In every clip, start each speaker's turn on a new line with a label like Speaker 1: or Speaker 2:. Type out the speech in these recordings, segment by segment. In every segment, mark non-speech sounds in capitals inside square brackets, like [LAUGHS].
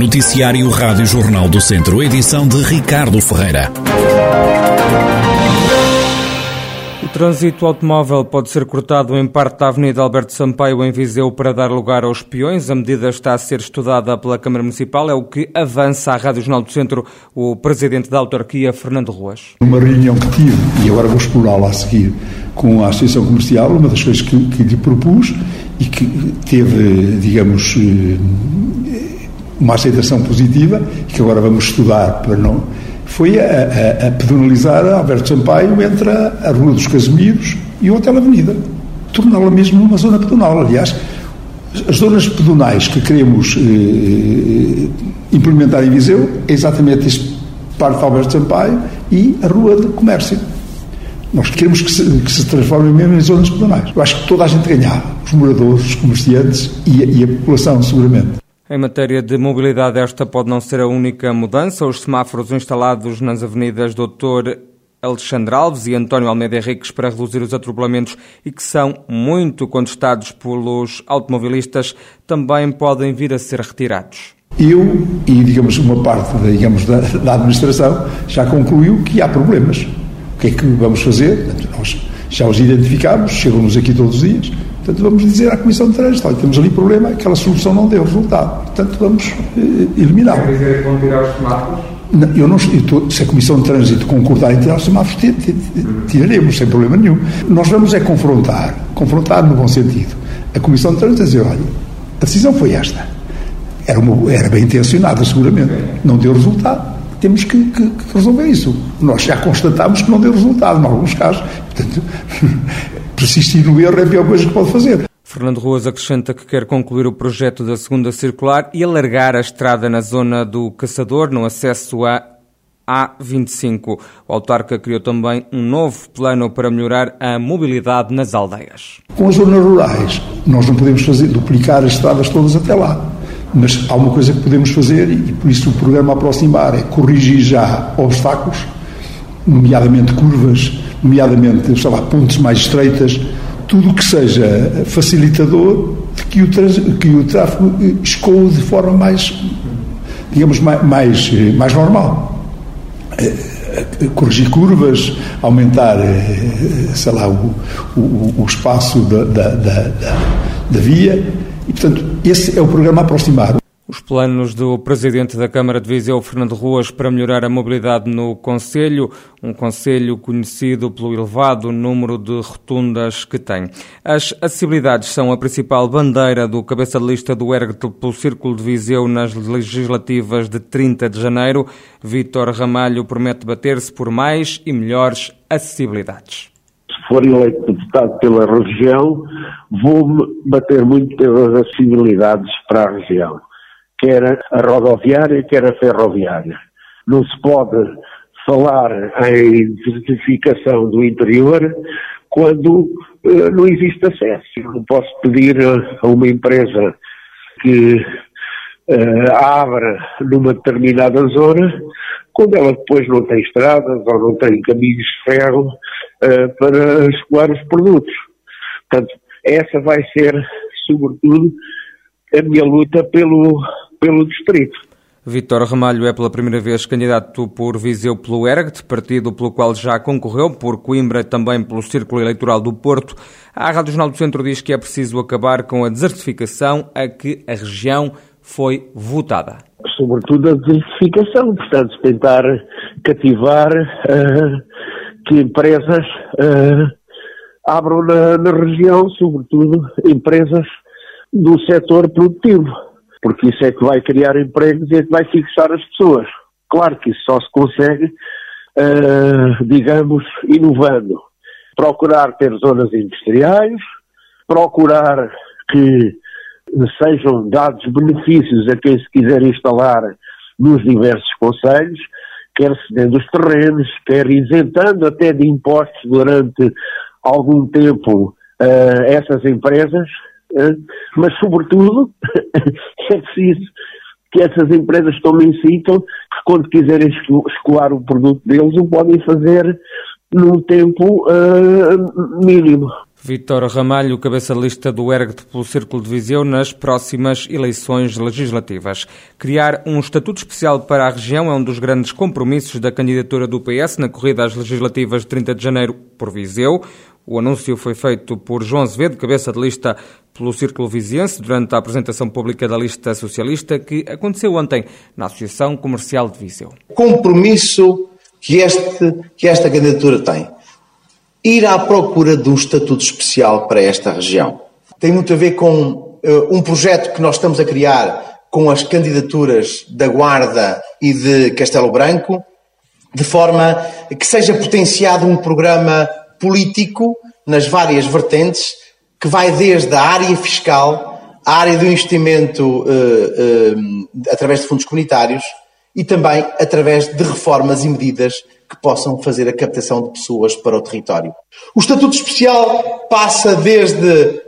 Speaker 1: Noticiário Rádio Jornal do Centro, edição de Ricardo Ferreira.
Speaker 2: O trânsito automóvel pode ser cortado em parte da Avenida Alberto Sampaio em Viseu para dar lugar aos peões. A medida está a ser estudada pela Câmara Municipal, é o que avança à Rádio Jornal do Centro o presidente da autarquia, Fernando Ruas.
Speaker 3: Uma reunião que tive, e agora vou explorá-la a seguir, com a Associação Comercial, uma das coisas que, que lhe propus e que teve, digamos, eh, uma aceitação positiva, que agora vamos estudar para não foi a, a, a pedonalizar a Alberto Sampaio entre a, a Rua dos Casimiros e o Hotel Avenida. Torná-la mesmo uma zona pedonal. Aliás, as zonas pedonais que queremos eh, implementar em Viseu é exatamente este parte de Alberto Sampaio e a Rua de Comércio. Nós queremos que se, que se transformem mesmo em zonas pedonais. Eu acho que toda a gente ganhava, os moradores, os comerciantes e e a população, seguramente.
Speaker 2: Em matéria de mobilidade, esta pode não ser a única mudança. Os semáforos instalados nas avenidas Doutor Alexandre Alves e António Almeida Henriques para reduzir os atropelamentos e que são muito contestados pelos automobilistas também podem vir a ser retirados.
Speaker 3: Eu e, digamos, uma parte digamos, da, da administração já concluiu que há problemas. O que é que vamos fazer? Nós já os identificamos, chegam-nos aqui todos os dias Portanto, vamos dizer à Comissão de Trânsito, olha, temos ali problema, aquela solução não deu resultado. Portanto, vamos eh, eliminá-lo.
Speaker 2: Quer dizer que vão tirar os semáforos?
Speaker 3: Não, eu não, eu tô, se a Comissão de Trânsito concordar em tirar os semáforos, tiraremos, sem problema nenhum. Nós vamos é confrontar, confrontar no bom sentido. A Comissão de Trânsito dizer, olha, a decisão foi esta. Era, uma, era bem intencionada, seguramente. Não deu resultado. Temos que, que, que resolver isso. Nós já constatámos que não deu resultado, em alguns casos. Portanto, [LAUGHS] persistir no erro é a pior coisa que pode fazer.
Speaker 2: Fernando Ruas acrescenta que quer concluir o projeto da segunda circular e alargar a estrada na zona do Caçador, no acesso a A25. O autarca criou também um novo plano para melhorar a mobilidade nas aldeias.
Speaker 3: Com as zonas rurais, nós não podemos fazer, duplicar as estradas todas até lá. Mas há uma coisa que podemos fazer, e por isso o programa Aproximar é corrigir já obstáculos, nomeadamente curvas, nomeadamente, sei lá, pontes mais estreitas, tudo o que seja facilitador de que o, que o tráfego escoe de forma mais, digamos, mais, mais, mais normal. Eh, corrigir curvas, aumentar, eh, sei lá, o, o, o espaço da, da, da, da via. E, portanto, esse é o programa Aproximar.
Speaker 2: Os planos do Presidente da Câmara de Viseu, Fernando Ruas, para melhorar a mobilidade no Conselho, um Conselho conhecido pelo elevado número de rotundas que tem. As acessibilidades são a principal bandeira do cabeça de lista do ERGT pelo Círculo de Viseu nas legislativas de 30 de janeiro. Vítor Ramalho promete bater-se por mais e melhores acessibilidades
Speaker 4: se for eleito deputado pela região, vou-me bater muito pelas acessibilidades para a região quer a rodoviária, quer a ferroviária. Não se pode falar em desertificação do interior quando uh, não existe acesso. Eu não posso pedir a uma empresa que uh, abra numa determinada zona quando ela depois não tem estradas ou não tem caminhos de ferro uh, para escoar os produtos. Portanto, essa vai ser, sobretudo, a minha luta pelo pelo distrito.
Speaker 2: Vítor Ramalho é pela primeira vez candidato por Viseu pelo ERGT, partido pelo qual já concorreu, por Coimbra e também pelo Círculo Eleitoral do Porto. A Rádio Jornal do Centro diz que é preciso acabar com a desertificação a que a região foi votada.
Speaker 4: Sobretudo a desertificação, portanto, tentar cativar uh, que empresas uh, abram na, na região, sobretudo empresas do setor produtivo porque isso é que vai criar empregos e é que vai fixar as pessoas. Claro que isso só se consegue, uh, digamos, inovando. Procurar ter zonas industriais, procurar que sejam dados benefícios a quem se quiser instalar nos diversos conselhos, quer cedendo os terrenos, quer isentando até de impostos durante algum tempo uh, essas empresas, mas sobretudo [LAUGHS] é preciso que essas empresas tomem citam que quando quiserem escoar o produto deles o podem fazer num tempo uh, mínimo.
Speaker 2: Vítor Ramalho, cabeça de lista do ERGT pelo Círculo de Viseu nas próximas eleições legislativas. Criar um estatuto especial para a região é um dos grandes compromissos da candidatura do PS na corrida às legislativas de 30 de janeiro por Viseu. O anúncio foi feito por João Azevedo, cabeça de lista pelo Círculo Viziense, durante a apresentação pública da lista socialista que aconteceu ontem na Associação Comercial de Viseu.
Speaker 5: Compromisso que, este, que esta candidatura tem ir à procura de um estatuto especial para esta região. Tem muito a ver com uh, um projeto que nós estamos a criar com as candidaturas da Guarda e de Castelo Branco, de forma que seja potenciado um programa político nas várias vertentes, que vai desde a área fiscal, a área do investimento uh, uh, através de fundos comunitários e também através de reformas e medidas que possam fazer a captação de pessoas para o território. O Estatuto Especial passa desde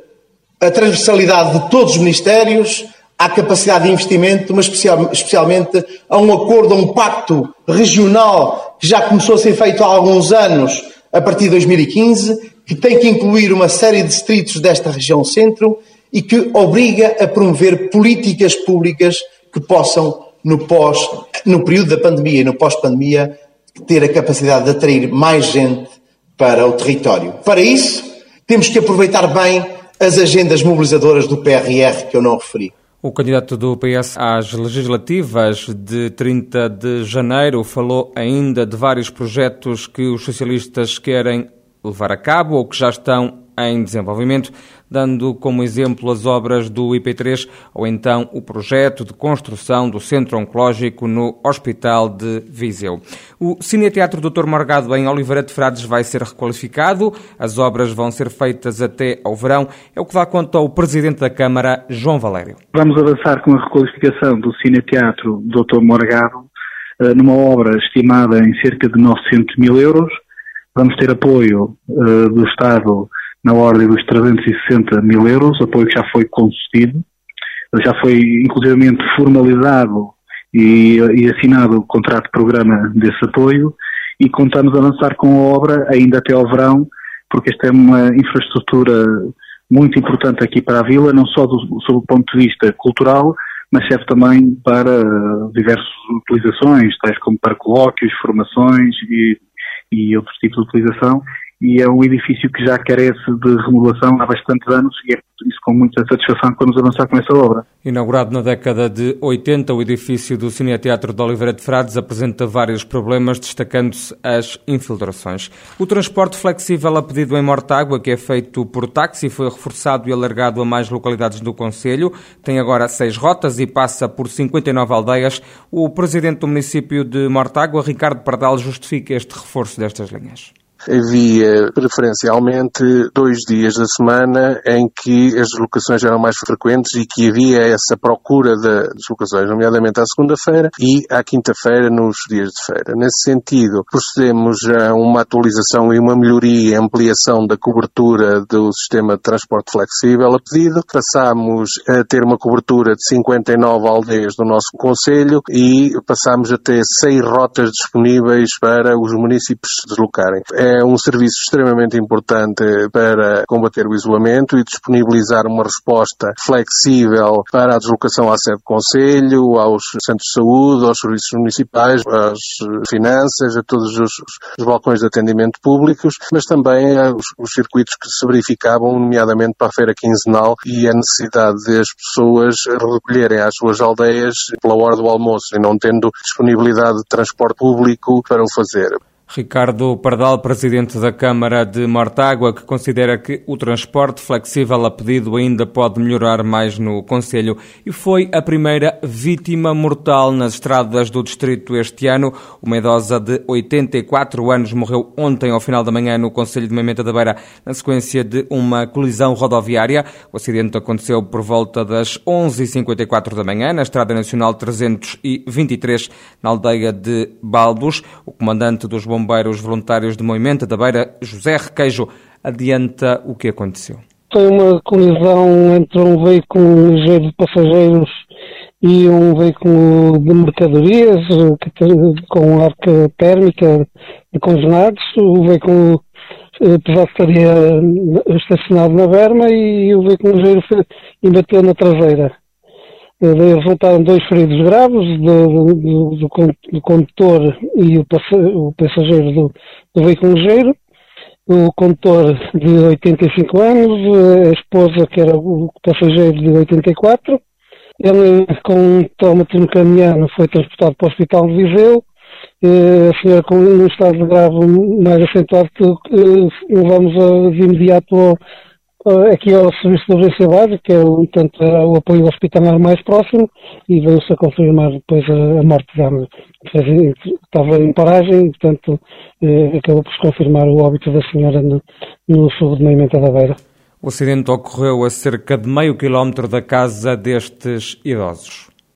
Speaker 5: a transversalidade de todos os ministérios à capacidade de investimento, mas especialmente a um acordo, a um pacto regional que já começou a ser feito há alguns anos, a partir de 2015, que tem que incluir uma série de distritos desta região centro e que obriga a promover políticas públicas que possam, no, pós, no período da pandemia e no pós-pandemia, ter a capacidade de atrair mais gente para o território. Para isso, temos que aproveitar bem as agendas mobilizadoras do PRR que eu não referi.
Speaker 2: O candidato do PS às legislativas de 30 de janeiro falou ainda de vários projetos que os socialistas querem levar a cabo ou que já estão em desenvolvimento, dando como exemplo as obras do IP3 ou então o projeto de construção do Centro Oncológico no Hospital de Viseu. O Cineteatro Dr. Morgado em Oliveira de Frades vai ser requalificado, as obras vão ser feitas até ao verão, é o que dá conta ao Presidente da Câmara, João Valério.
Speaker 6: Vamos avançar com a requalificação do Cineteatro Dr. Morgado, eh, numa obra estimada em cerca de 900 mil euros, Vamos ter apoio uh, do Estado na ordem dos 360 mil euros, apoio que já foi concedido, já foi inclusivamente formalizado e, e assinado o contrato de programa desse apoio e contamos avançar com a obra ainda até ao verão, porque esta é uma infraestrutura muito importante aqui para a vila, não só do, sob o ponto de vista cultural, mas serve também para diversas utilizações, tais como para colóquios, formações e e outros tipos de utilização, e é um edifício que já carece de remodelação há bastantes anos e é isso com muita satisfação que vamos avançar com essa obra.
Speaker 2: Inaugurado na década de 80, o edifício do Cineteatro de Oliveira de Frades apresenta vários problemas, destacando-se as infiltrações. O transporte flexível a pedido em Mortágua, que é feito por táxi, foi reforçado e alargado a mais localidades do Conselho. Tem agora seis rotas e passa por 59 aldeias. O presidente do município de Mortágua, Ricardo Pardal, justifica este reforço destas linhas
Speaker 7: havia preferencialmente dois dias da semana em que as deslocações eram mais frequentes e que havia essa procura de deslocações, nomeadamente à segunda-feira e à quinta-feira nos dias de feira. Nesse sentido, procedemos a uma atualização e uma melhoria e ampliação da cobertura do sistema de transporte flexível a pedido. Passámos a ter uma cobertura de 59 aldeias do nosso Conselho e passámos a ter seis rotas disponíveis para os municípios se deslocarem. É é um serviço extremamente importante para combater o isolamento e disponibilizar uma resposta flexível para a deslocação à sede do Conselho, aos centros de saúde, aos serviços municipais, às finanças, a todos os, os balcões de atendimento públicos, mas também aos, os circuitos que se verificavam, nomeadamente para a feira quinzenal e a necessidade das pessoas recolherem às suas aldeias pela hora do almoço e não tendo disponibilidade de transporte público para o fazer.
Speaker 2: Ricardo Pardal, presidente da Câmara de Mortágua, que considera que o transporte flexível a pedido ainda pode melhorar mais no Conselho e foi a primeira vítima mortal nas estradas do distrito este ano. Uma idosa de 84 anos morreu ontem ao final da manhã no Conselho de Moimenta da Beira na sequência de uma colisão rodoviária. O acidente aconteceu por volta das 11h54 da manhã na Estrada Nacional 323 na aldeia de Balbos. O comandante dos bombeiros bombeiros voluntários de Moimenta da Beira, José Requeijo, adianta o que aconteceu.
Speaker 8: Foi uma colisão entre um veículo ligeiro de passageiros e um veículo de mercadorias com arca térmica de congelados. O veículo apesar de estaria estacionado na berma e o veículo ligeiro embateu na traseira. Resultaram dois feridos graves do, do, do, condutor e o, o passageiro do, do veículo ligeiro. O condutor de 85 anos, a esposa que era o passageiro de 84. Ele, com um traumatismo craniano, foi transportado para o Hospital de Viseu. A senhora com um estado grave mais acentuado levamos de imediato ao, aqui ao Serviço de Urgência Básica, que é o, portanto, o apoio hospitalar mais próximo, e veio-se a confirmar depois a, morte dela. Estava em paragem, portanto, eh, acabou por se confirmar o óbito da senhora no, no sul de Moimenta da Beira.
Speaker 2: O acidente ocorreu a cerca de meio quilómetro da casa destes idosos.